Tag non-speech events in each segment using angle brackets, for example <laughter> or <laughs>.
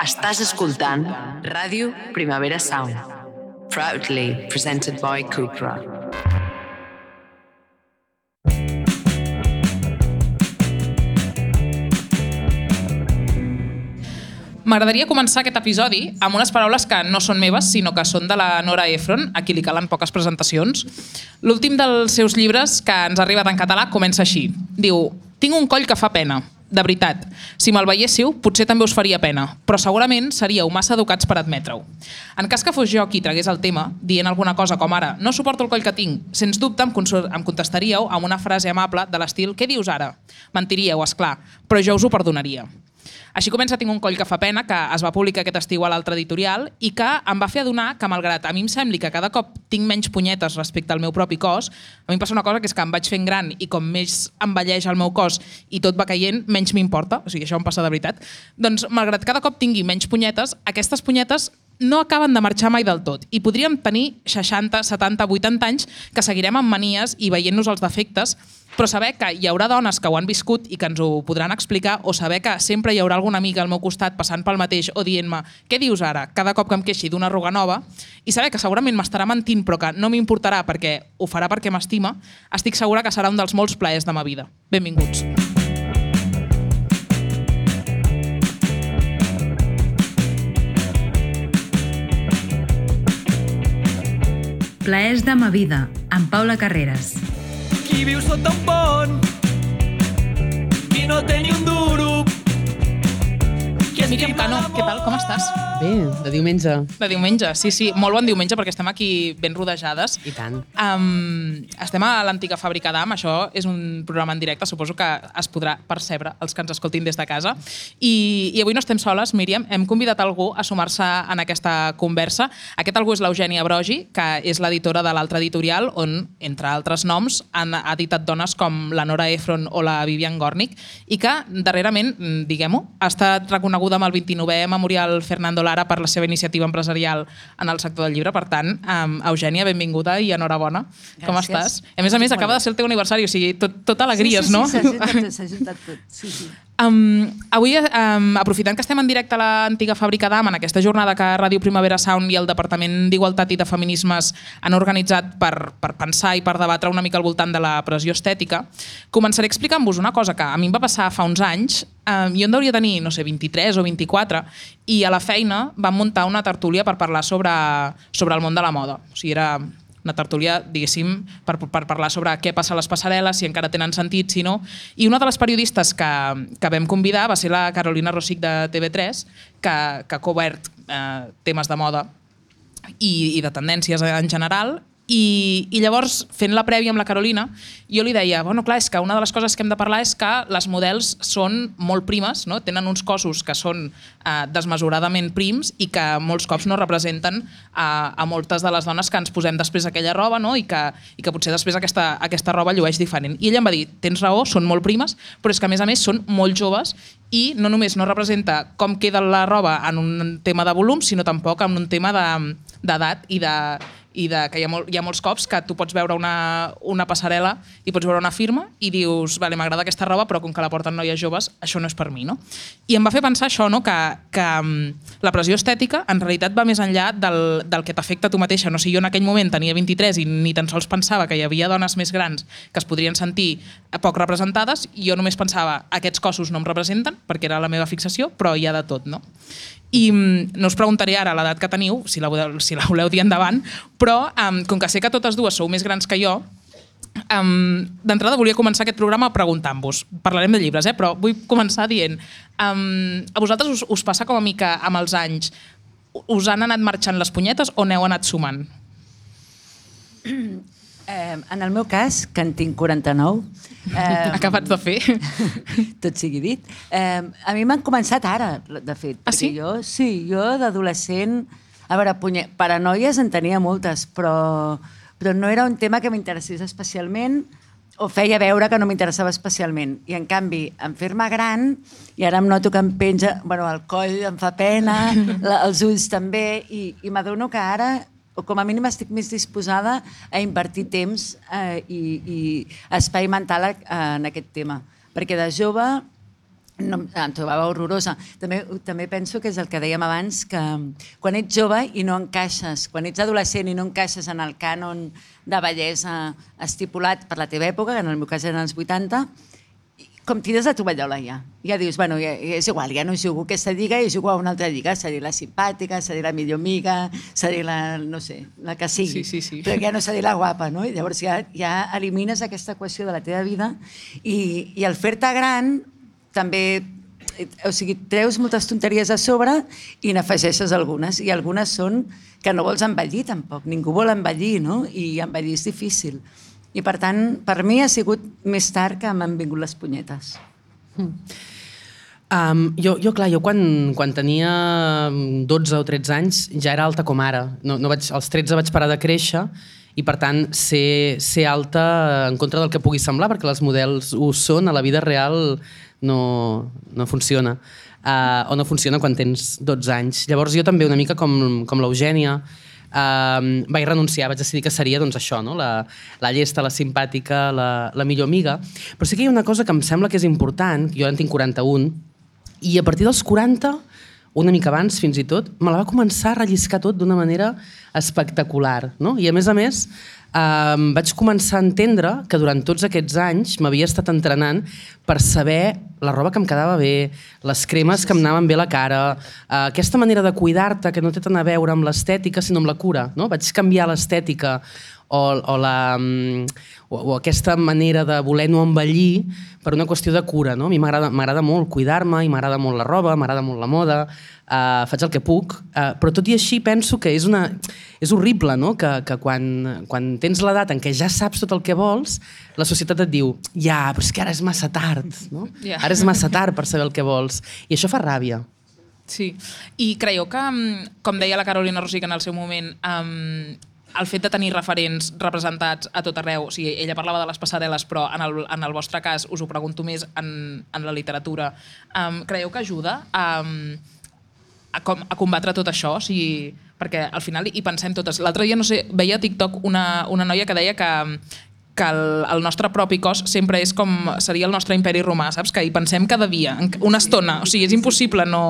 Estàs escoltant Ràdio Primavera Sound. Proudly presented by Cupra. M'agradaria començar aquest episodi amb unes paraules que no són meves, sinó que són de la Nora Ephron, a qui li calen poques presentacions. L'últim dels seus llibres, que ens ha arribat en català, comença així. Diu, tinc un coll que fa pena, de veritat. Si me'l veiéssiu, potser també us faria pena, però segurament seríeu massa educats per admetre-ho. En cas que fos jo qui tragués el tema, dient alguna cosa com ara no suporto el coll que tinc, sens dubte em, contestaríeu amb una frase amable de l'estil què dius ara? Mentiríeu, és clar, però jo us ho perdonaria. Així comença Tinc un coll que fa pena, que es va publicar aquest estiu a l'altre editorial i que em va fer adonar que, malgrat a mi em sembli que cada cop tinc menys punyetes respecte al meu propi cos, a mi em passa una cosa que és que em vaig fent gran i com més envelleix el meu cos i tot va caient, menys m'importa, o sigui, això em passa de veritat, doncs malgrat cada cop tingui menys punyetes, aquestes punyetes no acaben de marxar mai del tot i podríem tenir 60, 70, 80 anys que seguirem amb manies i veient-nos els defectes, però saber que hi haurà dones que ho han viscut i que ens ho podran explicar o saber que sempre hi haurà alguna amiga al meu costat passant pel mateix o dient-me què dius ara cada cop que em queixi d'una arruga nova i saber que segurament m'estarà mentint però que no m'importarà perquè ho farà perquè m'estima, estic segura que serà un dels molts plaers de ma vida. Benvinguts. Plaers de ma vida, amb Paula Carreras. Qui viu sota un pont i no té ni un duro. Míriam Cano, què tal? Com estàs? Bé, de diumenge. De diumenge, sí, sí. Molt bon diumenge perquè estem aquí ben rodejades. I tant. Um, estem a l'antiga fàbrica d'AM, això és un programa en directe, suposo que es podrà percebre els que ens escoltin des de casa. I, i avui no estem soles, Míriam, hem convidat algú a sumar-se en aquesta conversa. Aquest algú és l'Eugènia Brogi, que és l'editora de l'altre editorial, on, entre altres noms, han editat dones com la Nora Ephron o la Vivian Gornick, i que darrerament, diguem-ho, ha estat reconeguda amb el 29è Memorial Fernando Lara per la seva iniciativa empresarial en el sector del llibre. Per tant, um, Eugènia, benvinguda i enhorabona. Gràcies. Com estàs? A més a més, acaba de ser el teu aniversari, o sigui, tot, tot alegries, sí, sí, no? Sí, s'ha juntat tot. Sí, sí. Um, avui, um, aprofitant que estem en directe a l'antiga fàbrica d'AM, en aquesta jornada que Ràdio Primavera Sound i el Departament d'Igualtat i de Feminismes han organitzat per, per pensar i per debatre una mica al voltant de la pressió estètica, començaré explicant-vos una cosa que a mi em va passar fa uns anys. Um, jo en deuria tenir, no sé, 23 o 24, i a la feina vam muntar una tertúlia per parlar sobre, sobre el món de la moda. O sigui, era una tertúlia, diguéssim, per, per parlar sobre què passa a les passarel·les, si encara tenen sentit, si no. I una de les periodistes que, que vam convidar va ser la Carolina Rosic de TV3, que, que ha cobert eh, temes de moda i, i de tendències en general, i, I llavors, fent la prèvia amb la Carolina, jo li deia, bueno, clar, és que una de les coses que hem de parlar és que les models són molt primes, no? tenen uns cossos que són eh, desmesuradament prims i que molts cops no representen a, a moltes de les dones que ens posem després aquella roba no? I, que, i que potser després aquesta, aquesta roba llueix diferent. I ella em va dir, tens raó, són molt primes, però és que a més a més són molt joves i no només no representa com queda la roba en un tema de volum, sinó tampoc en un tema de- d'edat i de, i de, que hi ha, molt, hi ha molts cops que tu pots veure una, una passarel·la i pots veure una firma i dius, vale, m'agrada aquesta roba, però com que la porten noies joves, això no és per mi. No? I em va fer pensar això, no? que, que mm, la pressió estètica en realitat va més enllà del, del que t'afecta a tu mateixa. No? Si jo en aquell moment tenia 23 i ni tan sols pensava que hi havia dones més grans que es podrien sentir poc representades, jo només pensava, aquests cossos no em representen, perquè era la meva fixació, però hi ha de tot. No? I mm, no us preguntaré ara l'edat que teniu, si la, voleu- si la voleu dir endavant, però um, com que sé que totes dues sou més grans que jo, um, d'entrada volia començar aquest programa preguntant-vos. Parlarem de llibres, eh? però vull començar dient um, a vosaltres us, us passa com a mi que amb els anys us han anat marxant les punyetes o n'heu anat sumant? <clears throat> Eh, en el meu cas, que en tinc 49, eh, Acabats de fer? <laughs> tot sigui dit, eh, a mi m'han començat ara, de fet. Ah, sí? Jo, sí, jo d'adolescent... A veure, punye, paranoies en tenia moltes, però, però no era un tema que m'interessés especialment o feia veure que no m'interessava especialment. I en canvi, en fer-me gran, i ara em noto que em penja, bueno, el coll em fa pena, <laughs> la, els ulls també, i, i m'adono que ara o com a mínim estic més disposada a invertir temps eh, i, i espai mental a, a, en aquest tema. Perquè de jove no, em trobava horrorosa. També, també penso que és el que dèiem abans, que quan ets jove i no encaixes, quan ets adolescent i no encaixes en el cànon de bellesa estipulat per la teva època, que en el meu cas eren els 80, com tires la tovallola ja. Ja dius, bueno, ja, és igual, ja no jugo aquesta lliga i jugo a una altra lliga, seré la simpàtica, seré la millor amiga, seré la, no sé, la que sigui, Sí, sí, sí. però ja no seré la guapa, no? I llavors ja, ja elimines aquesta equació de la teva vida i, i al fer-te gran també eh, o sigui, treus moltes tonteries a sobre i n'afegeixes algunes, i algunes són que no vols envellir tampoc, ningú vol envellir, no? I envellir és difícil. I per tant, per mi ha sigut més tard que m'han vingut les punyetes. Um, jo, jo, clar, jo quan, quan tenia 12 o 13 anys ja era alta com ara. No, no vaig, als 13 vaig parar de créixer i, per tant, ser, ser alta en contra del que pugui semblar, perquè els models ho són, a la vida real no, no funciona. Uh, o no funciona quan tens 12 anys. Llavors jo també, una mica com, com l'Eugènia, uh, vaig renunciar, vaig decidir que seria doncs, això, no? la, la llesta, la simpàtica, la, la millor amiga. Però sí que hi ha una cosa que em sembla que és important, jo ara en tinc 41, i a partir dels 40, una mica abans fins i tot, me la va començar a relliscar tot d'una manera espectacular. No? I a més a més, eh, vaig començar a entendre que durant tots aquests anys m'havia estat entrenant per saber la roba que em quedava bé, les cremes que em anaven bé a la cara, eh, aquesta manera de cuidar-te que no té tant a veure amb l'estètica sinó amb la cura. No? Vaig canviar l'estètica o, o, la, o, o aquesta manera de voler no envellir per una qüestió de cura. No? A mi m'agrada molt cuidar-me i m'agrada molt la roba, m'agrada molt la moda, uh, faig el que puc, uh, però tot i així penso que és, una, és horrible no? que, que quan, quan tens l'edat en què ja saps tot el que vols, la societat et diu ja, però és que ara és massa tard, no? Ja. ara és massa tard per saber el que vols. I això fa ràbia. Sí, i creieu que, mm, com deia la Carolina Rosic en el seu moment, um, el fet de tenir referents representats a tot arreu, o sigui, ella parlava de les passarel·les, però en el, en el vostre cas us ho pregunto més en, en la literatura, um, creieu que ajuda a, a, com, a combatre tot això? O sigui, perquè al final hi pensem totes. L'altre dia, no sé, veia a TikTok una, una noia que deia que, que el, el nostre propi cos sempre és com seria el nostre imperi romà, saps? Que hi pensem cada dia, una estona. O sigui, és impossible no,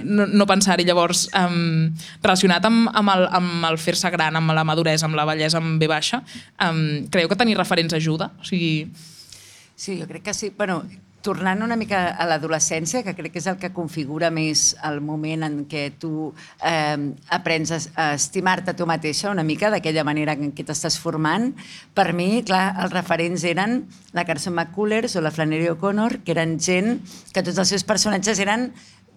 no, no pensar-hi. Llavors, um, relacionat amb, amb el, amb el fer-se gran, amb la maduresa, amb la bellesa amb B baixa, um, creieu que tenir referents ajuda? O sigui, Sí, jo crec que sí. Bueno, tornant una mica a l'adolescència, que crec que és el que configura més el moment en què tu eh, aprens a, estimar-te tu mateixa una mica d'aquella manera en què t'estàs formant, per mi, clar, els referents eren la Carson McCullers o la Flannery O'Connor, que eren gent que tots els seus personatges eren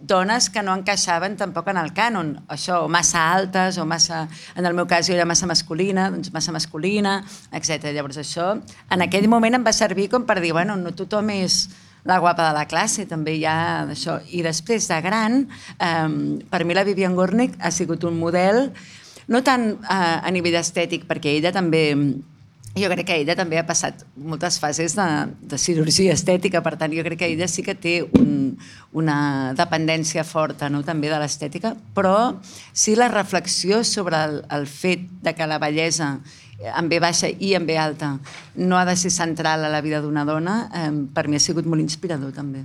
dones que no encaixaven tampoc en el cànon, això, o massa altes, o massa, en el meu cas jo era massa masculina, doncs massa masculina, etc. Llavors això, en aquell moment em va servir com per dir, bueno, no tothom és la guapa de la classe, també hi ha això. I després de gran, eh, per mi la Vivian Gornick ha sigut un model, no tant eh, a nivell estètic, perquè ella també jo crec que ella també ha passat moltes fases de, de cirurgia estètica, per tant, jo crec que ella sí que té un, una dependència forta no? també de l'estètica, però sí la reflexió sobre el, el fet de que la bellesa en B baixa i en B alta no ha de ser central a la vida d'una dona, eh, per mi ha sigut molt inspirador també.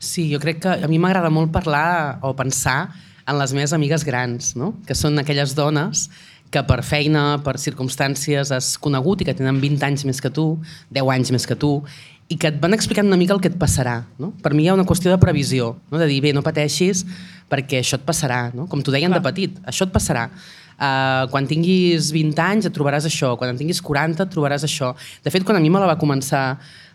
Sí, jo crec que a mi m'agrada molt parlar o pensar en les meves amigues grans, no? que són aquelles dones que per feina, per circumstàncies has conegut i que tenen 20 anys més que tu, 10 anys més que tu, i que et van explicant una mica el que et passarà. No? Per mi hi ha una qüestió de previsió, no? de dir, bé, no pateixis perquè això et passarà, no? com t'ho deien de petit, això et passarà. Uh, quan tinguis 20 anys et trobaràs això, quan en tinguis 40 et trobaràs això. De fet, quan a mi me la va començar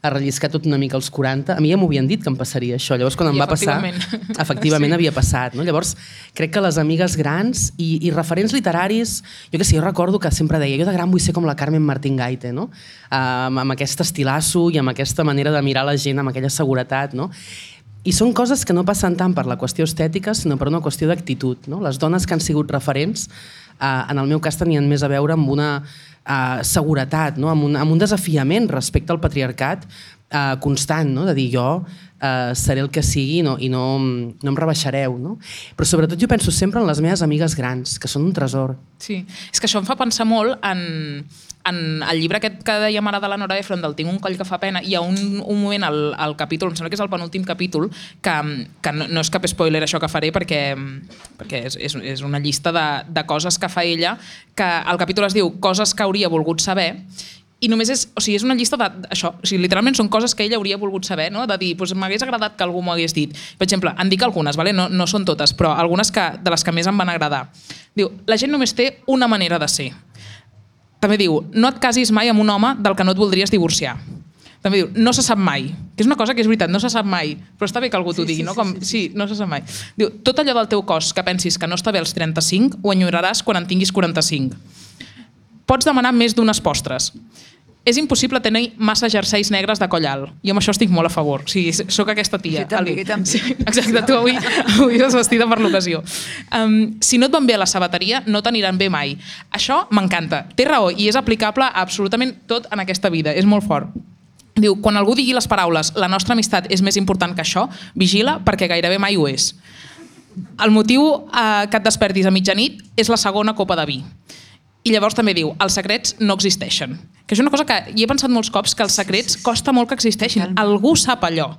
a relliscar tot una mica als 40, a mi ja m'ho havien dit que em passaria això. Llavors, quan I em va passar, <laughs> efectivament. Sí. havia passat. No? Llavors, crec que les amigues grans i, i referents literaris, jo que sé, jo recordo que sempre deia, jo de gran vull ser com la Carmen Martín Gaite, no? Uh, amb, amb aquest estilasso i amb aquesta manera de mirar la gent, amb aquella seguretat, no? I són coses que no passen tant per la qüestió estètica, sinó per una qüestió d'actitud. No? Les dones que han sigut referents, eh, en el meu cas, tenien més a veure amb una eh, seguretat, no? amb, un, amb un desafiament respecte al patriarcat, uh, constant, no? de dir jo uh, seré el que sigui no, i no, no em rebaixareu. No? Però sobretot jo penso sempre en les meves amigues grans, que són un tresor. Sí, és que això em fa pensar molt en, en el llibre aquest que dèiem ara de la Nora Ephron, del Tinc un coll que fa pena, hi ha un, un moment al, al capítol, em sembla que és el penúltim capítol, que, que no, no és cap spoiler això que faré perquè, perquè és, és, és una llista de, de coses que fa ella, que el capítol es diu Coses que hauria volgut saber, i només és, o sigui, és una llista de, això, o sigui, literalment són coses que ella hauria volgut saber, no? de dir, doncs m'hagués agradat que algú m'ho hagués dit. Per exemple, en dic algunes, vale? no, no són totes, però algunes que, de les que més em van agradar. Diu, la gent només té una manera de ser. També diu, no et casis mai amb un home del que no et voldries divorciar. També diu, no se sap mai. Que és una cosa que és veritat, no se sap mai. Però està bé que algú t'ho Sí, digui, sí, no? sí, Com, sí, sí, no se sap mai. Diu, tot allò del teu cos que pensis que no està bé als 35, ho enyoraràs quan en tinguis 45. Pots demanar més d'unes postres. És impossible tenir massa jerseis negres de coll alt. Jo amb això estic molt a favor. O sigui, sóc aquesta tia. Jo també, jo també. Sí, exacte, tu avui, avui vas vestida per l'ocasió. Um, si no et van bé a la sabateria, no t'aniran bé mai. Això m'encanta. Té raó i és aplicable a absolutament tot en aquesta vida. És molt fort. Diu, quan algú digui les paraules la nostra amistat és més important que això, vigila perquè gairebé mai ho és. El motiu eh, que et despertis a mitjanit és la segona copa de vi. I llavors també diu, els secrets no existeixen. Que és una cosa que hi he pensat molts cops, que els secrets costa molt que existeixin. Algú sap allò.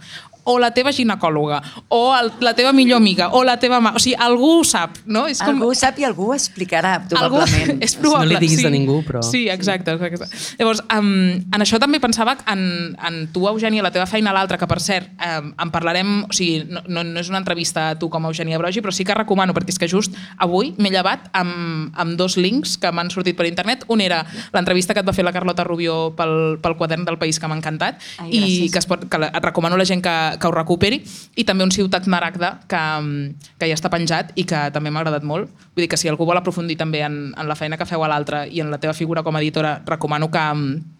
O la teva ginecòloga, o el, la teva millor amiga, o la teva mà... O sigui, algú ho sap, no? És Algú ho sap i algú ho explicarà, probablement. <laughs> és probable. No li diguis sí. a ningú, però- Sí, exacte. exacte. Llavors, um, en això també pensava en, en tu, Eugènia, la teva feina a l'altra, que per cert, um, en parlarem, o sigui, no, no, no és una entrevista a tu com a Eugènia Brogi, però sí que recomano, perquè és que just avui m'he llevat amb, amb dos links que m'han sortit per internet. Un era l'entrevista que et va fer la Carlota Rubio pel, pel quadern del País, que m'ha encantat, Ai, i que, es pot, que la- et recomano a la gent que, que ho recuperi, i també un Ciutat Maragda, que, mm, que ja està penjat i que també m'ha agradat molt. Vull dir que si algú vol aprofundir també en, en la feina que feu a l'altre i en la teva figura com a editora, recomano que, mm,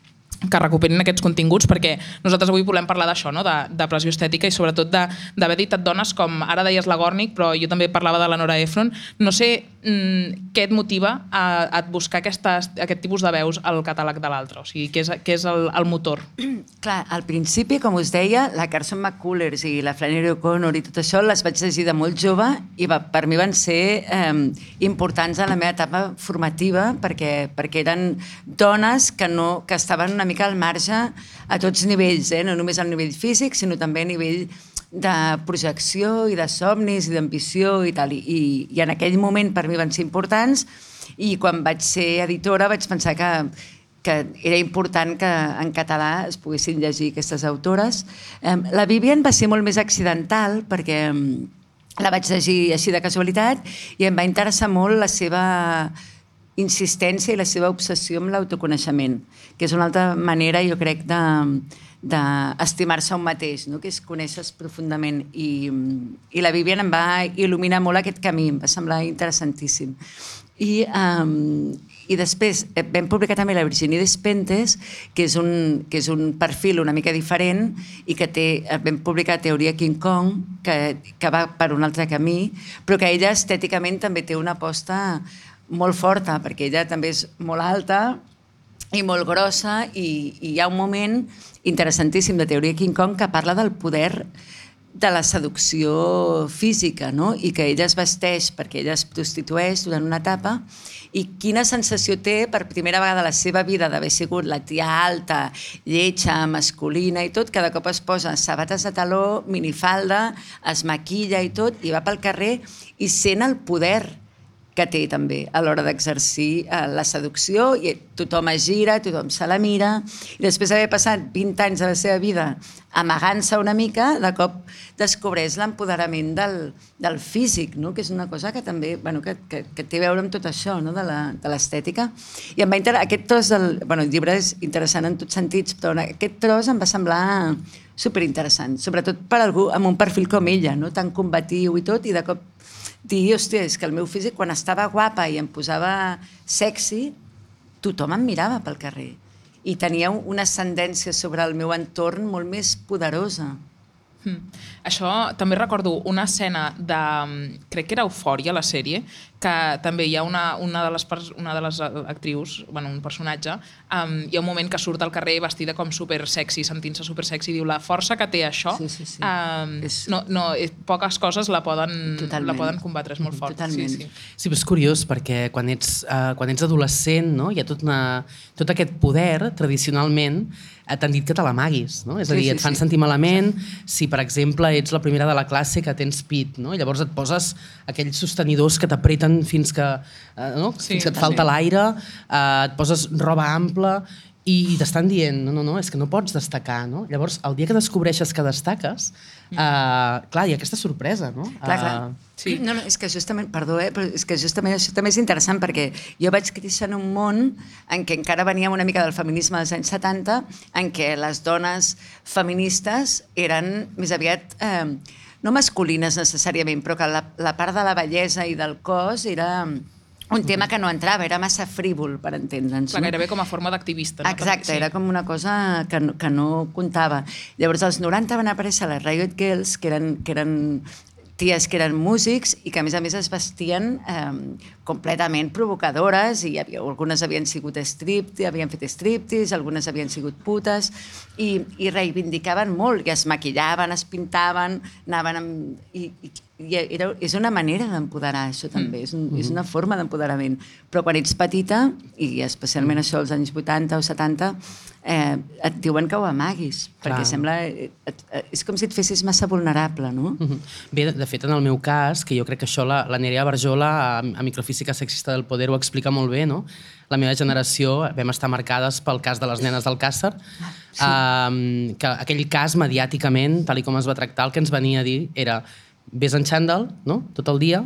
que recuperin aquests continguts perquè nosaltres avui volem parlar d'això, no? de, de pressió estètica i sobretot d'haver editat dones com ara deies la Gornick, però jo també parlava de la Nora Ephron. No sé mm, què et motiva a, a buscar aquestes, aquest tipus de veus al catàleg de l'altre, o sigui, què és, què és el, el motor? <clears throat> Clar, al principi, com us deia, la Carson McCullers i la Flannery O'Connor i tot això les vaig llegir de molt jove i va, per mi van ser eh, importants en la meva etapa formativa perquè, perquè eren dones que, no, que estaven una mica al marge a tots nivells, eh? no només al nivell físic, sinó també a nivell de projecció i de somnis i d'ambició i tal. I, i, I en aquell moment per mi van ser importants i quan vaig ser editora vaig pensar que, que era important que en català es poguessin llegir aquestes autores. La Vivian va ser molt més accidental perquè la vaig llegir així de casualitat i em va interessar molt la seva insistència i la seva obsessió amb l'autoconeixement, que és una altra manera, jo crec, de d'estimar-se un mateix, no? que és conèixer profundament. I, I la Vivian em va il·luminar molt aquest camí, em va semblar interessantíssim. I, um, i després eh, vam publicar també la Virginie Despentes, que és, un, que és un perfil una mica diferent i que té, eh, vam publicar Teoria King Kong, que, que va per un altre camí, però que ella estèticament també té una aposta molt forta, perquè ella també és molt alta i molt grossa i, i hi ha un moment interessantíssim de Teoria King Kong que parla del poder de la seducció física, no? i que ella es vesteix perquè ella es prostitueix durant una etapa i quina sensació té per primera vegada la seva vida d'haver sigut la tia alta, lletja, masculina i tot, cada cop es posa sabates de taló, minifalda, es maquilla i tot, i va pel carrer i sent el poder que té també a l'hora d'exercir eh, la seducció i tothom es gira, tothom se la mira i després d'haver passat 20 anys de la seva vida amagant-se una mica, de cop descobreix l'empoderament del, del físic, no? que és una cosa que també bueno, que, que, que té a veure amb tot això no? de l'estètica. I em va inter... aquest tros del... Bueno, el llibre és interessant en tots sentits, però aquest tros em va semblar superinteressant, sobretot per algú amb un perfil com ella, no? tan combatiu i tot, i de cop dir, hòstia, és que el meu físic quan estava guapa i em posava sexy, tothom em mirava pel carrer i tenia una ascendència sobre el meu entorn molt més poderosa. Mm. Això també recordo una escena de... crec que era Eufòria, la sèrie, que també hi ha una, una, de, les, una de les actrius, bueno, un personatge, um, hi ha un moment que surt al carrer vestida com super sexy, sentint-se super sexy, diu la força que té això, Sí, sí, sí. Um, És- no, no, eh, poques coses la poden, Totalment. la poden combatre, és molt fort. Totalment. Sí, sí. Sí, però és curiós perquè quan ets, uh, quan ets adolescent no? hi ha tot, una, tot aquest poder, tradicionalment, eh, t'han dit que te l'amaguis. No? És a Sí, dir, sí, et fan sí. sentir malament si, per exemple, ets la primera de la classe que tens pit. No? I llavors et poses aquells sostenidors que t'apreten fins que, eh, no? Sí, fins que et sí. falta l'aire, eh, et poses roba ampla i, i t'estan dient, no, no, no, és que no pots destacar. No? Llavors, el dia que descobreixes que destaques, eh, clar, hi ha aquesta sorpresa. No? Clar, clar. Eh, Sí. No, no, és que justament, perdó, eh, però és que justament això també és interessant perquè jo vaig créixer en un món en què encara veníem una mica del feminisme dels anys 70, en què les dones feministes eren més aviat, eh, no masculines necessàriament, però que la, la part de la bellesa i del cos era un tema que no entrava, era massa frívol, per entendre'ns. Clar, no? gairebé com a forma d'activista. No? Exacte, Sí. era com una cosa que, no- que no comptava. Llavors, als 90 van aparèixer les Riot Girls, que eren, que eren ties que eren músics i que a més a més es vestien eh, completament provocadores i havia, algunes havien sigut strip, havien fet striptease, algunes havien sigut putes i, i reivindicaven molt i es maquillaven, es pintaven, anaven amb... I, i, i era, és una manera d'empoderar això també, és, un, és una forma d'empoderament. Però quan ets petita, i especialment això als anys 80 o 70, eh, et diuen que ho amaguis, perquè Clar. sembla... Et, et, és com si et fessis massa vulnerable, no? Mhm. Bé, de- de fet, en el meu cas, que jo crec que això la, la Nerea Barjola, a, a Microfísica Sexista del Poder, ho explica molt bé, no? La meva generació vam estar marcades pel cas de les nenes del Càcer, sí. um, que aquell cas, mediàticament, tal i com es va tractar, el que ens venia a dir era vés en xandall, no?, tot el dia,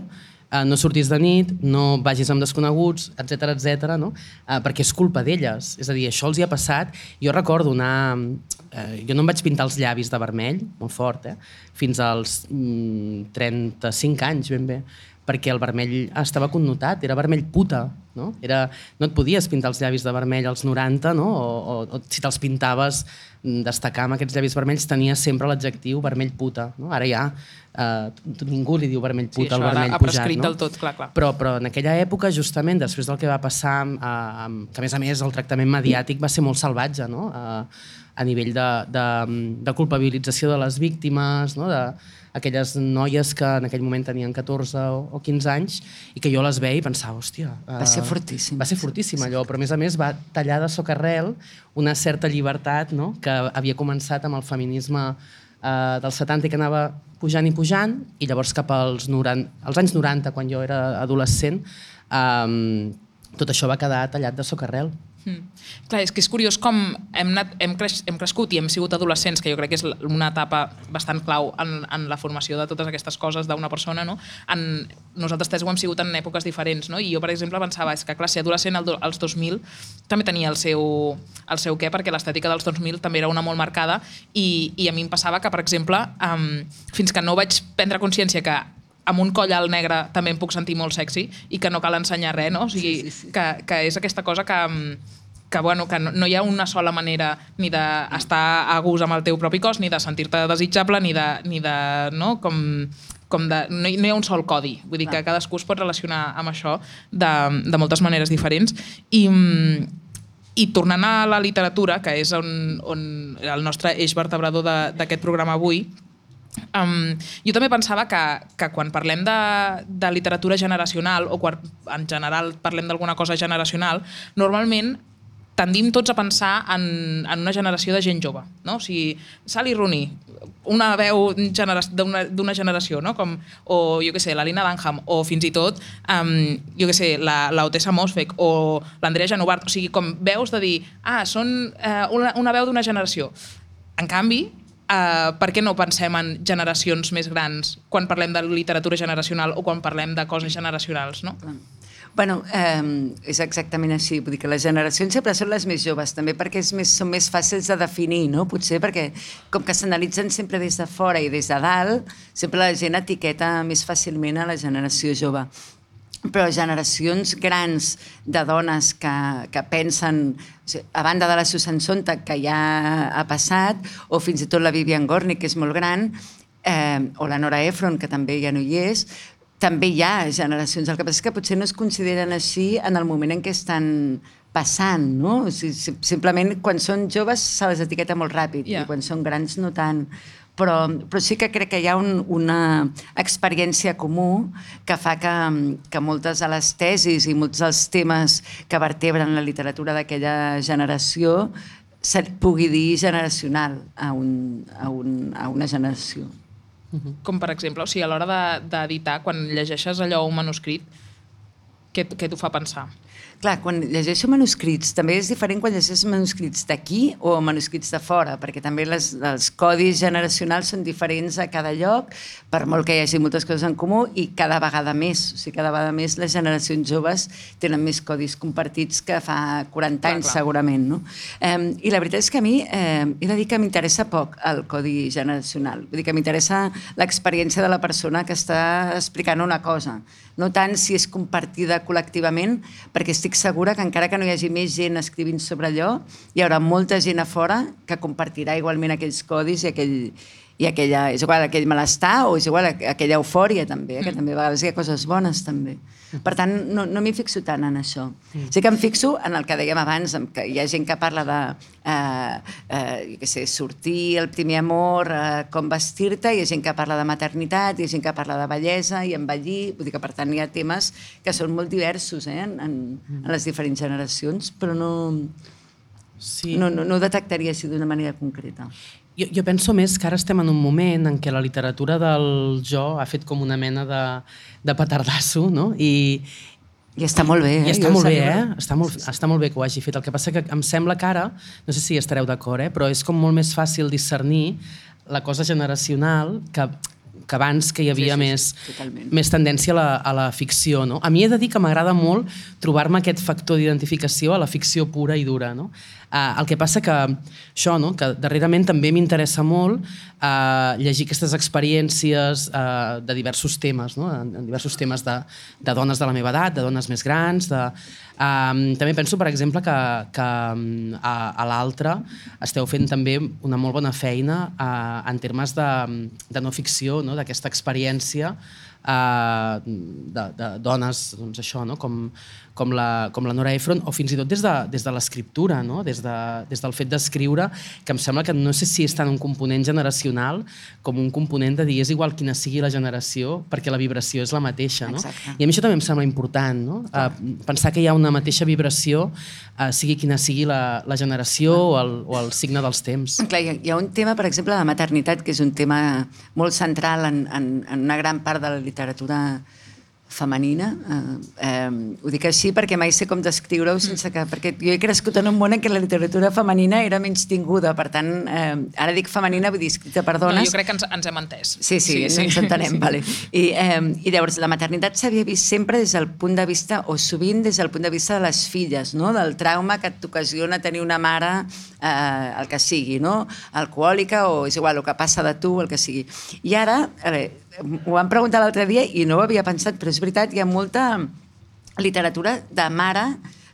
eh, no surtis de nit, no vagis amb desconeguts, etc etc. no? Eh, perquè és culpa d'elles. És a dir, això els hi ha passat. Jo recordo anar... Eh, jo no em vaig pintar els llavis de vermell, molt fort, eh? fins als mm, 35 anys ben bé, perquè el vermell estava connotat, era vermell puta, no? Era, no et podies pintar els llavis de vermell als 90, no? o, o, o si te'ls pintaves mm, destacar amb aquests llavis vermells tenia sempre l'adjectiu vermell puta. No? Ara ja eh, ningú li diu vermell Sí, puta al això ara vermell ha pujat. no? del tot, clar, clar. Però, però en aquella època, justament, després del que va passar, eh, amb, que a més a més el tractament mediàtic va ser molt salvatge, no? Eh, a nivell de, de, de culpabilització de les víctimes, no? de aquelles noies que en aquell moment tenien 14 o, o 15 anys i que jo les veia i pensava, hòstia... eh, Va ser fortíssim. Va ser fortíssim allò, però a més a més va tallar de socarrel una certa llibertat no? que havia començat amb el feminisme eh, dels 70 i que anava pujant i pujant, i llavors cap als, 90, als anys 90, quan jo era adolescent, eh, tot això va quedar tallat de socarrel. Mm. Clar, és que és curiós com hem, anat, hem, creix, hem crescut i hem sigut adolescents, que jo crec que és una etapa bastant clau en, en la formació de totes aquestes coses d'una persona. No? En, nosaltres tres ho hem sigut en èpoques diferents. No? I jo, per exemple, pensava és que clar, ser adolescent al do- als 2000 també tenia el seu, el seu què, perquè l'estètica dels 2000 també era una molt marcada i, i a mi em passava que, per exemple, um, fins que no vaig prendre consciència que amb un coll alt negre també em puc sentir molt sexy i que no cal ensenyar res, no? O sigui, sí, sí, sí. Que, que és aquesta cosa que, mm, que, bueno, que no, no hi ha una sola manera ni d'estar a gust amb el teu propi cos, ni de sentir-te desitjable, ni de, ni de no? com, com de, no, hi, no hi ha un sol codi. Vull dir que cadascú es pot relacionar amb això de, de moltes maneres diferents. I, mm, i tornant a la literatura, que és on, on el nostre eix vertebrador d'aquest programa avui, Um, jo també pensava que, que quan parlem de, de literatura generacional o quan en general parlem d'alguna cosa generacional, normalment tendim tots a pensar en, en una generació de gent jove. No? O sigui, Sally Rooney, una veu genera d'una generació, no? Com, o jo què sé, la Lina Dunham, o fins i tot, um, jo què sé, la, la Otessa Mosfeg, o l'Andrea Genovart, o sigui, com veus de dir, ah, són uh, una, una veu d'una generació. En canvi, Uh, per què no pensem en generacions més grans quan parlem de literatura generacional o quan parlem de coses generacionals, no? Bueno, eh, és exactament així. Vull dir que les generacions sempre són les més joves, també perquè és més, són més fàcils de definir, no? Potser perquè, com que s'analitzen sempre des de fora i des de dalt, sempre la gent etiqueta més fàcilment a la generació jove. Però generacions grans de dones que, que pensen, o sigui, a banda de la Susan Sontag, que ja ha passat, o fins i tot la Vivian Gornick, que és molt gran, eh, o la Nora Ephron, que també ja no hi és, també hi ha generacions. El que passa és que potser no es consideren així en el moment en què estan passant, no? O sigui, sim- simplement quan són joves se les etiqueta molt ràpid Ja. i quan són grans no tant. Però, però sí que crec que hi ha un, una experiència comú que fa que, que moltes de les tesis i molts dels temes que vertebren la literatura d'aquella generació se pugui dir generacional a, un, a, un, a una generació. Com per exemple, o sigui, a l'hora de- d'editar, quan llegeixes allò un manuscrit, què, què t'ho fa pensar? Clar, quan llegeixo manuscrits, també és diferent quan llegeixes manuscrits d'aquí o manuscrits de fora, perquè també les, els codis generacionals són diferents a cada lloc, per molt que hi hagi moltes coses en comú, i cada vegada més. O sigui, cada vegada més les generacions joves tenen més codis compartits que fa 40 Clar, anys, clar. segurament. No? Eh, I la veritat és que a mi eh, he de dir que m'interessa poc el codi generacional. Vull dir que m'interessa l'experiència de la persona que està explicant una cosa. No tant si és compartida col·lectivament, perquè estic segura que encara que no hi hagi més gent escrivint sobre allò, hi haurà molta gent a fora que compartirà igualment aquells codis i aquell, i aquella, és igual aquell malestar o és igual aqu- aquella eufòria també, eh, que també a vegades hi ha coses bones també. Per tant, no, no m'hi fixo tant en això. Sí que em fixo en el que dèiem abans, que hi ha gent que parla de eh, eh, què sé, sortir, el primer amor, eh, com vestir-te, hi ha gent que parla de maternitat, hi ha gent que parla de bellesa i envellir, vull dir que per tant hi ha temes que són molt diversos eh, en, en, en les diferents generacions, però no, Sí. no, no, no ho detectaria així d'una manera concreta. Jo, jo penso més que ara estem en un moment en què la literatura del jo ha fet com una mena de, de petardasso, no? I, I està molt bé, eh? I està Jo molt bé, eh? Està molt, està molt bé que ho hagi fet. El que passa que em sembla que ara, no sé si estareu d'acord, eh? però és com molt més fàcil discernir la cosa generacional que, que abans que hi havia Sí, sí, sí, més, totalment. més tendència a la, a la ficció. No? A mi he de dir que m'agrada molt trobar-me aquest factor d'identificació a la ficció pura i dura. No? Uh, el que passa que això, no? que darrerament també m'interessa molt uh, llegir aquestes experiències uh, de diversos temes, no? en, en diversos temes de, de dones de la meva edat, de dones més grans, de, um, també penso, per exemple, que, que a, a l'altre esteu fent també una molt bona feina uh, en termes de, de no ficció, no? d'aquesta experiència uh, de, de dones, doncs això, no? com, com, la, com la Nora Ephron, o fins i tot des de, des de l'escriptura, no? des, de, des del fet d'escriure, que em sembla que no sé si és tant un component generacional com un component de dir és igual quina sigui la generació, perquè la vibració és la mateixa. No? Exacte. I a mi això també em sembla important, no? Uh, pensar que hi ha una mateixa vibració, uh, sigui quina sigui la, la generació o el, o el signe dels temps. Clar, hi ha, hi ha un tema, per exemple, de maternitat, que és un tema molt central en, en, en una gran part de la literatura femenina. Eh, eh, ho dic així perquè mai sé com descriure-ho sense que... Perquè jo he crescut en un món en què la literatura femenina era menys tinguda. Per tant, eh, ara dic femenina, vull dir escrita per dones. No, jo crec que ens, ens hem entès. Sí, sí, sí, sí. ens entenem. <laughs> Sí. Vale. I, eh, I llavors la maternitat s'havia vist sempre des del punt de vista, o sovint des del punt de vista de les filles, no? del trauma que t'ocasiona tenir una mare, eh, el que sigui, no? alcohòlica o és igual, el que passa de tu, el que sigui. I ara, a veure, ho vam preguntar l'altre dia i no ho havia pensat, però és veritat, hi ha molta literatura de mare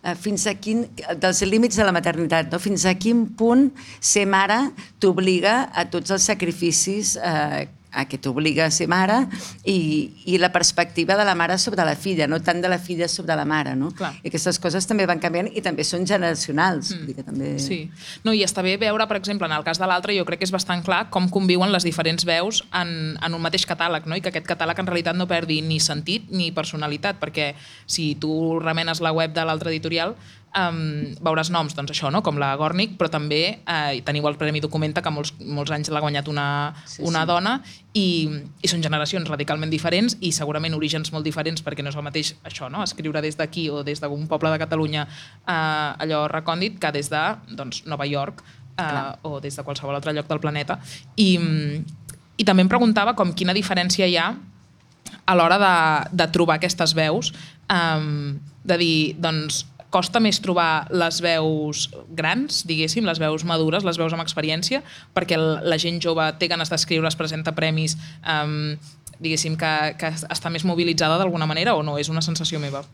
eh, fins a quin, dels límits de la maternitat, no? fins a quin punt ser mare t'obliga a tots els sacrificis eh, a què t'obliga a ser mare i, i la perspectiva de la mare sobre la filla, no tant de la filla sobre la mare. No? Clar. I aquestes coses també van canviant i també són generacionals. Mm. Vull dir que també... Sí. No, I està bé veure, per exemple, en el cas de l'altre, jo crec que és bastant clar com conviuen les diferents veus en, en un mateix catàleg, no? i que aquest catàleg en realitat no perdi ni sentit ni personalitat, perquè si tu remenes la web de l'altre editorial, um, veuràs noms, doncs això, no? com la Gornick, però també eh, teniu el Premi Documenta, que molts, molts anys l'ha guanyat una, Sí, una sí. dona, i, i són generacions radicalment diferents i segurament orígens molt diferents, perquè no és el mateix això, no? escriure des d'aquí o des d'algun poble de Catalunya eh, allò recòndit que des de doncs, Nova York eh, Clar. o des de qualsevol altre lloc del planeta. I, I també em preguntava com quina diferència hi ha a l'hora de, de trobar aquestes veus, um, de dir, doncs, costa més trobar les veus grans, diguéssim, les veus madures, les veus amb experiència, perquè la gent jove té ganes d'escriure, es presenta premis, um, diguéssim, que, que està més mobilitzada d'alguna manera o no? És una sensació meva?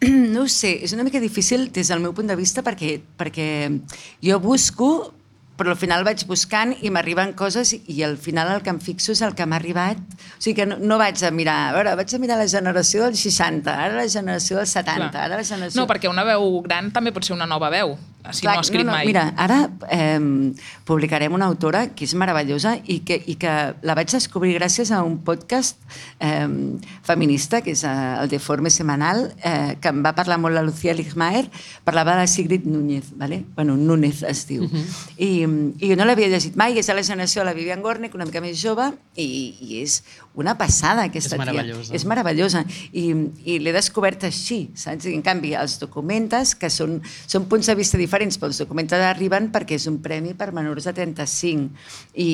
<clears throat> No ho sé, és una mica difícil des del meu punt de vista perquè, perquè jo busco però al final vaig buscant i m'arriben coses i al final el que em fixo és el que m'ha arribat. O sigui que no, no vaig a mirar, a veure, vaig a mirar la generació dels 60, ara la generació dels 70, Clar. ara la generació... No, perquè una veu gran també pot ser una nova veu, si Clar, no ha escrit no, no, mai. Mira, ara eh, publicarem una autora que és meravellosa i que, i que la vaig descobrir gràcies a un podcast eh, feminista, que és eh, el Deforme Semanal, eh, que em va parlar molt la Lucía Ligmaer, parlava de la Sigrid Núñez, ¿vale? bueno, Núñez es diu. Uh -huh. I, I jo no l'havia llegit mai, és de la generació de la Vivian Gornick, una mica més jove, i, i és una passada aquesta És tia. És meravellosa. I, i l'he descobert així, saps? I en canvi, els documentes, que són, són punts de vista diferents, però els documentes arriben perquè és un premi per menors de 35. I,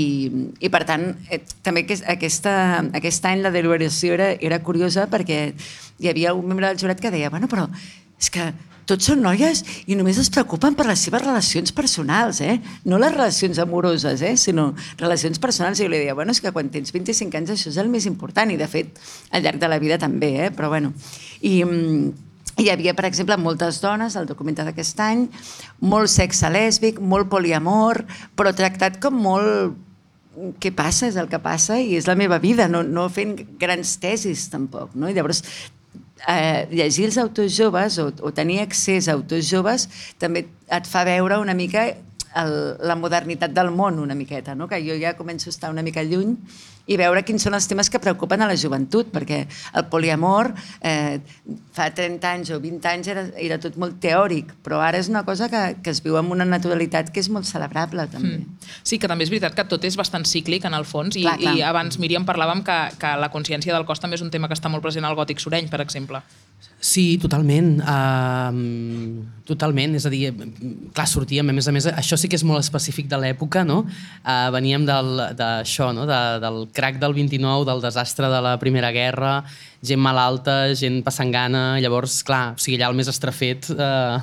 i per tant, eh, també aquest, aquesta, aquest any la deliberació era, era curiosa perquè hi havia un membre del jurat que deia, bueno, però és que tots són noies i només es preocupen per les seves relacions personals, eh? No les relacions amoroses, eh? Sinó relacions personals. I jo li deia, bueno, és que quan tens 25 anys això és el més important i, de fet, al llarg de la vida també, eh? Però, bueno... I, mm, hi havia, per exemple, moltes dones, al documentat d'aquest any, molt sexe lèsbic, molt poliamor, però tractat com molt què passa, és el que passa i és la meva vida, no, no fent grans tesis tampoc. No? I llavors, eh, llegir els autors joves o, o tenir accés a autors joves també et fa veure una mica el, la modernitat del món una miqueta, no? que jo ja començo a estar una mica lluny i veure quins són els temes que preocupen a la joventut, perquè el poliamor eh, fa 30 anys o 20 anys era, era tot molt teòric, però ara és una cosa que, que es viu amb una naturalitat que és molt celebrable també. Mm. Sí, que també és veritat que tot és bastant cíclic en el fons i, Clar, clar. i abans, Míriam, parlàvem que, que la consciència del cos també és un tema que està molt present al gòtic soreny, per exemple. Sí, totalment. Uh, totalment, és a dir, clar, sortíem, a més a més, això sí que és molt específic de l'època, no? Uh, veníem del, d'això, no? De, del crac del 29, del desastre de la Primera Guerra, gent malalta, gent passant gana, llavors, clar, o sigui, allà el més estrafet, uh,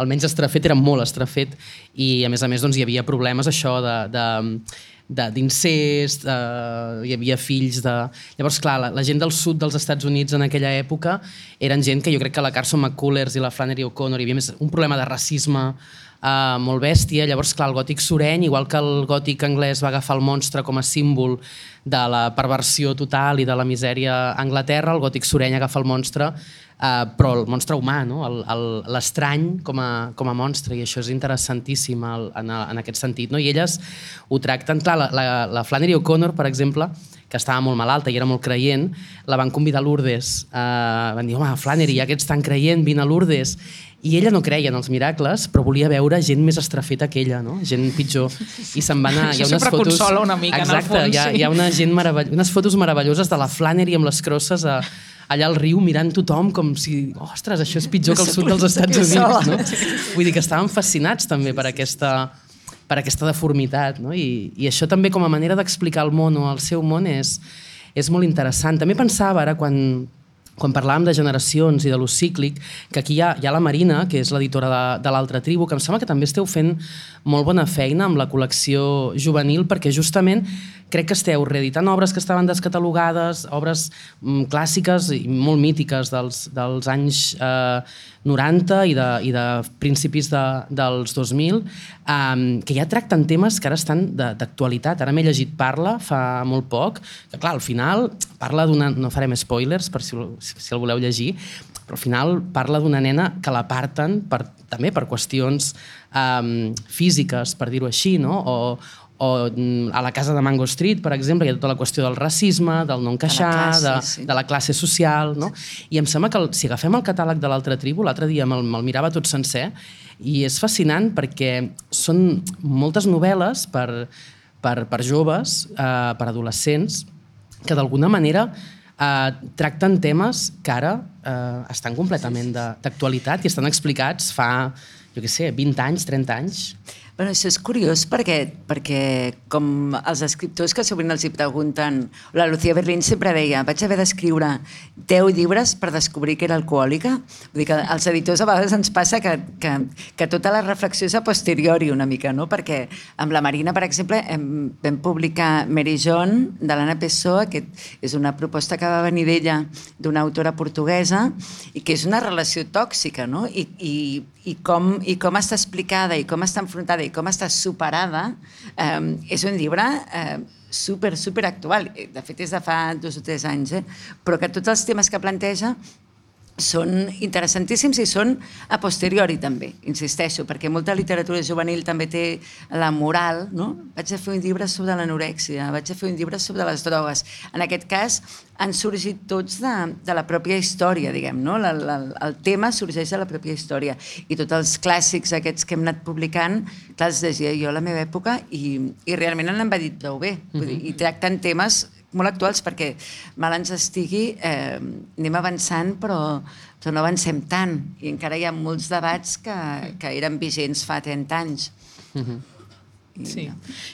el menys estrafet era molt estrafet, i a més a més doncs, hi havia problemes això de de- d'incest, eh, hi havia fills de... Llavors, clar, la, la gent del sud dels Estats Units en aquella època eren gent que jo crec que la Carson McCullers i la Flannery O'Connor hi havia més un problema de racisme eh, molt bèstia. Llavors, clar, el gòtic soreny, igual que el gòtic anglès va agafar el monstre com a símbol de la perversió total i de la misèria a Anglaterra, el gòtic soreny agafa el monstre Uh, però el monstre humà, no? L'estrany com, a, com a monstre, i això és interessantíssim el, en, en aquest sentit. No? I elles ho tracten, clar, la, la, la Flannery O'Connor, per exemple, que estava molt malalta i era molt creient, la van convidar a Lourdes. Uh, van dir, home, Flannery, ja que ets tan creient, vine a Lourdes. I ella no creia en els miracles, però volia veure gent més estrafeta que ella, no? gent pitjor. I se'n va anar... Això sempre consola una mica, en el Exacte, fons, hi ha, sí. hi ha una gent meravell... unes fotos meravelloses de la Flannery amb les crosses a, allà al riu mirant tothom com si, ostres, això és pitjor que el sud dels Estats Units. No? Vull dir que estàvem fascinats també per aquesta, per aquesta deformitat. No? I, I això també com a manera d'explicar el món o el seu món és, és molt interessant. També pensava ara quan, quan parlàvem de generacions i de lo cíclic, que aquí hi ha, hi ha la Marina, que és l'editora de, de l'altra tribu, que em sembla que també esteu fent molt bona feina amb la col·lecció juvenil, perquè justament crec que esteu reeditant obres que estaven descatalogades, obres mm, clàssiques i molt mítiques dels, dels anys eh, 90 i de, i de principis de, dels 2000, um, que ja tracten temes que ara estan d'actualitat. Ara m'he llegit Parla fa molt poc, que clar, al final parla d'una... No farem spoilers per si el voleu llegir, però al final parla d'una nena que l'aparten per, també per qüestions um, físiques, per dir-ho així, no? O, o mm, a la casa de Mango Street, per exemple, hi ha tota la qüestió del racisme, del no encaixar, classe, de, sí. de la classe social, no? I em sembla que el, si agafem el catàleg de l'altra tribu, l'altre dia me'l me mirava tot sencer, i és fascinant perquè són moltes novel·les per, per, per joves, eh, per adolescents, que d'alguna manera eh, tracten temes que ara eh, estan completament d'actualitat i estan explicats fa, jo què sé, 20 anys, 30 anys. Bueno, això és curiós perquè, perquè com els escriptors que sovint els hi pregunten, la Lucía Berlín sempre deia vaig haver d'escriure 10 llibres per descobrir que era alcohòlica. Vull dir que als editors a vegades ens passa que, que, que tota la reflexió és a posteriori una mica, no? perquè amb la Marina, per exemple, hem, vam publicar Mary John de l'Anna Pessoa, que és una proposta que va venir d'ella, d'una autora portuguesa, i que és una relació tòxica, no? I, i, i, com, i com està explicada, i com està enfrontada, i com està superada, eh, és un llibre eh, super, super actual. De fet, és de fa dos o tres anys, eh? però que tots els temes que planteja són interessantíssims i són a posteriori també, insisteixo, perquè molta literatura juvenil també té la moral, no? Vaig a fer un llibre sobre l'anorèxia, vaig a fer un llibre sobre les drogues. En aquest cas han sorgit tots de, de la pròpia història, diguem, no? La, la, el tema sorgeix de la pròpia història i tots els clàssics aquests que hem anat publicant, clar, els llegia jo a la meva època i, i realment han envedit prou bé, Vull dir, i tracten temes molt actuals perquè mal ens estigui, eh, anem avançant però, però no avancem tant i encara hi ha molts debats que, que eren vigents fa 30 anys. I, Sí.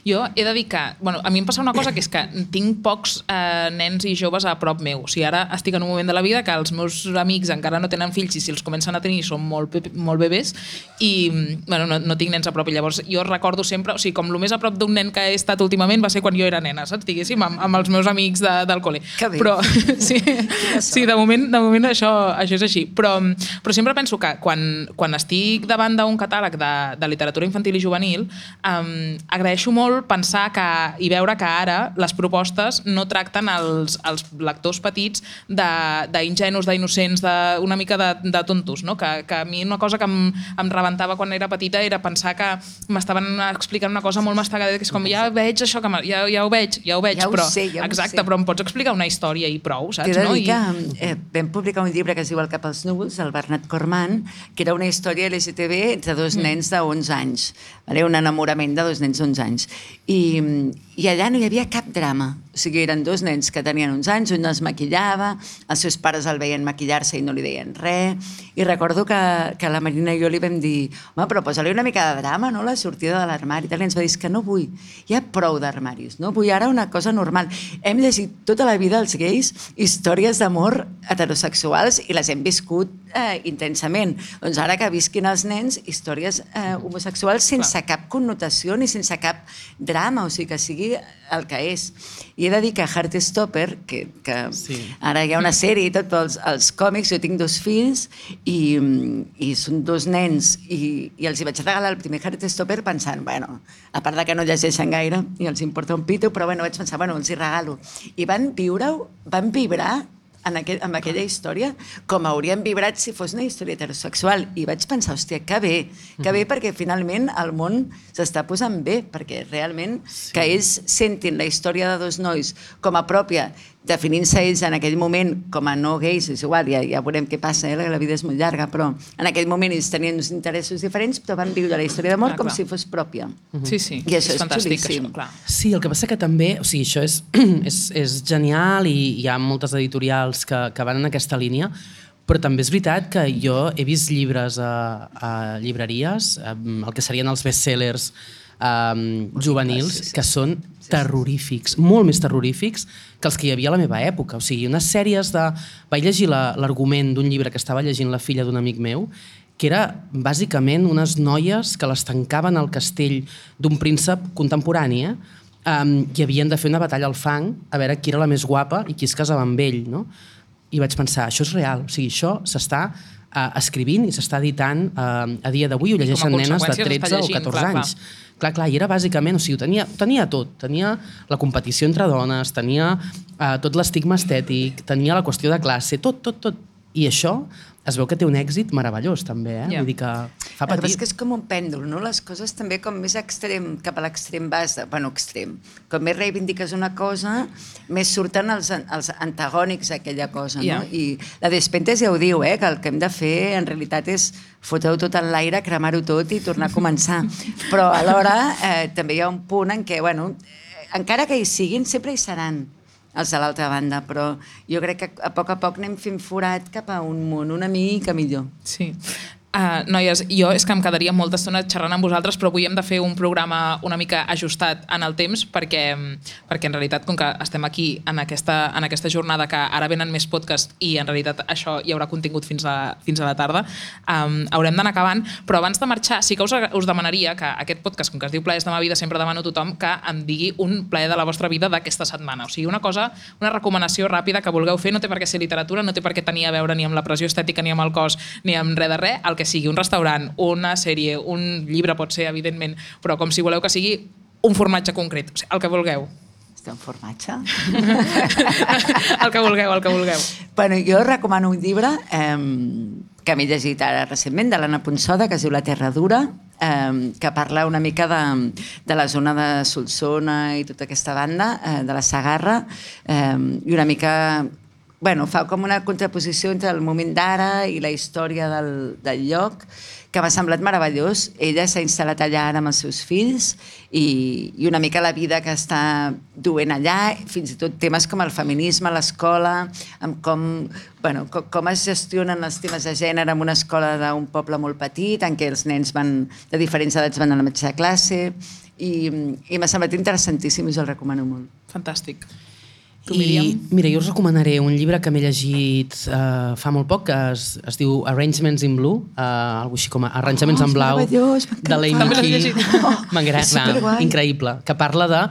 Jo he de dir que, bueno, a mi em passa una cosa que és que tinc pocs eh, nens i joves a prop meu. O sigui, ara estic en un moment de la vida que els meus amics encara no tenen fills i si els comencen a tenir són molt, molt bebès i, bueno, no, no tinc nens a prop. I llavors jo recordo sempre, o sigui, com el més a prop d'un nen que he estat últimament va ser quan jo era nena, saps? Diguéssim, amb, amb els meus amics de, del col·le. Que bé. Però, <laughs> sí, sí de, moment, de moment això, això és així. Però, però sempre penso que quan, quan estic davant d'un catàleg de, de literatura infantil i juvenil, um, agraeixo molt pensar que, i veure que ara les propostes no tracten els, els lectors petits d'ingenus, d'innocents, una mica de, de tontos, no? Que, que a mi una cosa que em, em rebentava quan era petita era pensar que m'estaven explicant una cosa molt mastegada, que és com, ja veig això, que ja, ja ho veig, ja ho veig, Ja ho però... sé, ja exacte, sé. però em pots explicar una història i prou, saps? T'he de no? dir que eh, vam publicar un llibre que es diu El cap als núvols, del Bernat Corman, que era una història LGTB entre dos nens de 11 anys, vale? un enamorament de dos nens d'11 anys. I, I allà no hi havia cap drama. O sigui, eren dos nens que tenien uns anys, un es maquillava, els seus pares el veien maquillar-se i no li deien res. I recordo que, que la Marina i jo li vam dir home, però posa-li una mica de drama, no?, la sortida de l'armari. i ens va dir "És que no vull, hi ha prou d'armaris, no? Vull ara una cosa normal. Hem llegit tota la vida els gais històries d'amor heterosexuals i les hem viscut eh, intensament. Doncs ara que visquin els nens històries eh, homosexuals sense cap connotació ni sense cap drama, o sigui, que sigui el que és. I he de dir que Heartstopper, que, que Sí. ara hi ha una sèrie i tot pels els còmics, jo tinc dos fills i, i són dos nens i, i els hi vaig regalar el primer Heartstopper pensant, bueno, a part de que no llegeixen gaire i els importa un pito, però bueno, vaig pensar, bueno, els hi regalo. I van viure-ho, van vibrar en, aquell, en aquella història com haurien vibrat si fos una història heterosexual. I vaig pensar, hòstia, que bé, que bé perquè finalment el món s'està posant bé, perquè realment sí. que ells sentin la història de dos nois com a pròpia, definint-se ells en aquell moment com a no gais, és igual, ja, ja veurem què passa, eh? la vida és molt llarga, però en aquell moment ells tenien uns interessos diferents, però van viure la història d'amor Clar, com clar. si fos pròpia. Sí, sí, I això és fantàstic, xulíssim. això, clar. Sí, el que passa que també, o sigui, això és, <clears throat> és, és genial i hi ha moltes editorials que, que van en aquesta línia, però també és veritat que jo he vist llibres a, a llibreries, el que serien els bestsellers um, juvenils, que són terrorífics, molt més terrorífics que els que hi havia a la meva època. O sigui, unes sèries de... Vaig llegir la- l'argument d'un llibre que estava llegint la filla d'un amic meu, que era bàsicament unes noies que les tancaven al castell d'un príncep contemporani, eh? um, i havien de fer una batalla al fang a veure qui era la més guapa i qui es casava amb ell. No? I vaig pensar, això és real, o sigui, això s'està uh, escrivint i s'està editant uh, a dia d'avui, ho llegeixen nenes de conseqüència s'està 13 o llegint, 14 clar, clar. anys. Clar, clar, i era bàsicament, o sigui, tenia, tenia tot. Tenia la competició entre dones, tenia uh, tot l'estigma estètic, tenia la qüestió de classe, tot, tot, tot. I això es veu que té un èxit meravellós, també, eh? Ja. Vull dir que fa patir. és que és com un pèndol, no? Les coses també com més extrem, cap a l'extrem vas, de, bueno, extrem. Com més reivindiques una cosa, més surten els, els antagònics d'aquella cosa, Ja. no? I la Despentes ja ho diu, eh? Que el que hem de fer en realitat és fotre-ho tot en l'aire, cremar-ho tot i tornar a començar. Però alhora eh, també hi ha un punt en què, bueno, eh, encara que hi siguin, sempre hi seran els de l'altra banda, però jo crec que a poc a poc anem fent forat cap a un món una mica millor. Sí. Uh, noies, jo és que em quedaria molta estona xerrant amb vosaltres, però avui hem de fer un programa una mica ajustat en el temps perquè, perquè en realitat, com que estem aquí en aquesta, en aquesta jornada que ara venen més podcast i en realitat això hi haurà contingut fins a, fins a la tarda, um, haurem d'anar acabant, però abans de marxar sí que us, us demanaria que aquest podcast, com que es diu Plaers de ma vida, sempre demano a tothom que em digui un plaer de la vostra vida d'aquesta setmana. O sigui, una cosa, una recomanació ràpida que vulgueu fer, no té per què ser literatura, no té per què tenir a veure ni amb la pressió estètica, ni amb el cos, ni amb res de res, el que sigui, un restaurant, una sèrie, un llibre pot ser, evidentment, però com si voleu que sigui un formatge concret, o sigui, el que vulgueu. Està un formatge? <laughs> el que vulgueu, el que vulgueu. Bueno, jo recomano un llibre eh, que m'he llegit ara recentment, de l'Anna Ponsoda, que es diu La Terra Dura, eh, que parla una mica de, de la zona de Solsona i tota aquesta banda, eh, de la Sagarra, eh, i una mica bueno, fa com una contraposició entre el moment d'ara i la història del, del lloc, que m'ha semblat meravellós. Ella s'ha instal·lat allà ara amb els seus fills i, i una mica la vida que està duent allà, fins i tot temes com el feminisme l'escola, amb com, bueno, com, com es gestionen els temes de gènere en una escola d'un poble molt petit, en què els nens van, de diferents edats van a la mateixa classe, i, i m'ha semblat interessantíssim i us el recomano molt. Fantàstic. Tu, I, mira, jo us recomanaré un llibre que m'he llegit uh, fa molt poc, que es, es diu Arrangements in Blue, uh, algo així com a Arranjaments Oh, en blau, de l'Amy Key. Oh, M'agrada, increïble, que parla de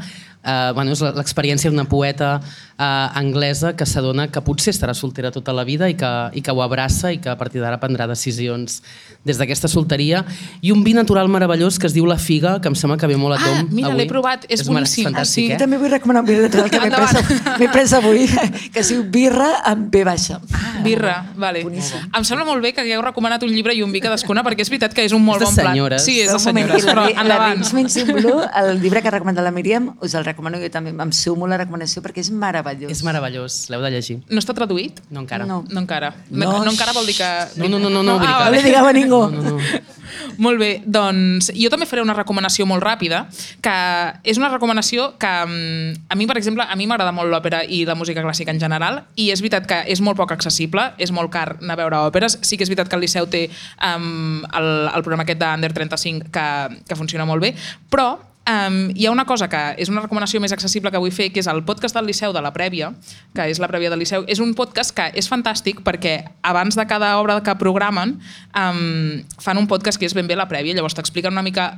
Uh, bueno, és l'experiència d'una poeta uh, anglesa que s'adona que potser estarà soltera tota la vida i que, i que ho abraça i que a partir d'ara prendrà decisions des d'aquesta solteria. I un vi natural meravellós que es diu La Figa, que em sembla que ve molt a Ah, tom mira, avui. l'he provat, és merav- boníssim. Ah, sí? Eh? també vull recomanar un birra natural que m'he pres, pres avui, <laughs> que es diu birra amb B baixa. Birra, vale. Boníssim. Em sembla molt bé que hagueu recomanat un llibre i un vi cadascuna, perquè és veritat que és un molt És bon plan. senyores. Sí, és de senyores, i però la, la endavant. In Blue, el llibre que ha recomanat la Míriam, us el recomano jo també, em sumo la recomanació perquè és meravellós. És meravellós, l'heu de llegir. No està traduït? No encara. No. No encara. No. No, no encara vol dir que... No, no, no, no, no, dir ah, No a ningú. No, no, no. <laughs> Molt bé, doncs jo també faré una recomanació molt ràpida, que és una recomanació que mm, a mi, per exemple, a mi m'agrada molt l'òpera i la música clàssica en general, i és veritat que és molt poc accessible, és molt car anar a veure òperes, sí que és veritat que el Liceu té um, el, el programa aquest d'Under 35 que, que funciona molt bé, però Um, hi ha una cosa que és una recomanació més accessible que vull fer, que és el podcast del Liceu de la Prèvia, que és la Prèvia del Liceu. És un podcast que és fantàstic perquè abans de cada obra que programen um, fan un podcast que és ben bé la prèvia, llavors t'expliquen una mica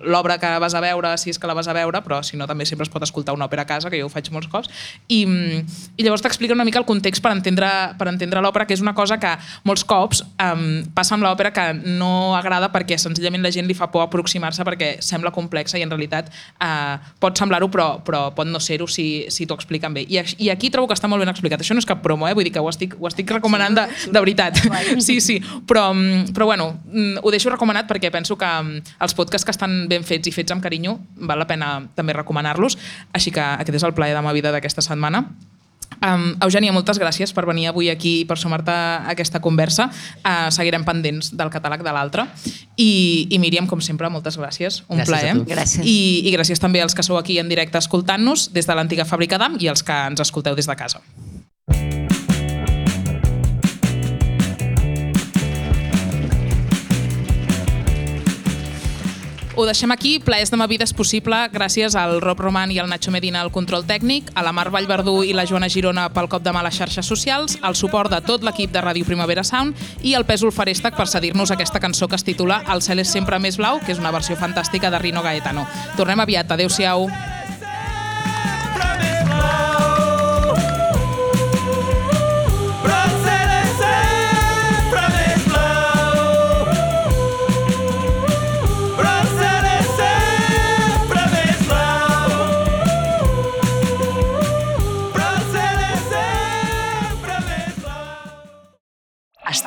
l'obra que vas a veure, si és que la vas a veure, però si no també sempre es pot escoltar una òpera a casa, que jo ho faig molts cops, i, i llavors t'expliquen una mica el context per entendre, per entendre l'òpera, que és una cosa que molts cops um, passa amb l'òpera que no agrada perquè senzillament la gent li fa por aproximar-se perquè sembla complexa i en realitat eh, pot semblar-ho però, però pot no ser-ho si, si t'ho expliquen bé. I, I aquí trobo que està molt ben explicat. Això no és cap promo, eh? vull dir que ho estic, ho estic recomanant de, de veritat. <laughs> Sí, sí, però, mm, però bueno, mm, ho deixo recomanat perquè penso que mm, els podcasts que estan ben fets i fets amb carinyo val la pena també recomanar-los. Així que aquest és el plaer de ma vida d'aquesta setmana. Um, Eugènia, moltes gràcies per venir avui aquí i per sumar-te a aquesta conversa. Uh, seguirem pendents del catàleg de l'altre. I, I Míriam, com sempre, moltes gràcies. Un Gràcies plaer. Gràcies. I, I gràcies també als que sou aquí en directe escoltant-nos des de l'antiga fàbrica d'AM i als que ens escolteu des de casa. Ho deixem aquí. Plaers de ma vida és possible gràcies al Rob Roman i al Nacho Medina al control tècnic, a la Mar Vallverdú i la Joana Girona pel cop de mà a les xarxes socials, al suport de tot l'equip de Ràdio Primavera Sound i al Pèsol Farèstec per cedir-nos aquesta cançó que es titula El cel és sempre més blau, que és una versió fantàstica de Rino Gaetano. Tornem aviat. Adéu-siau. Però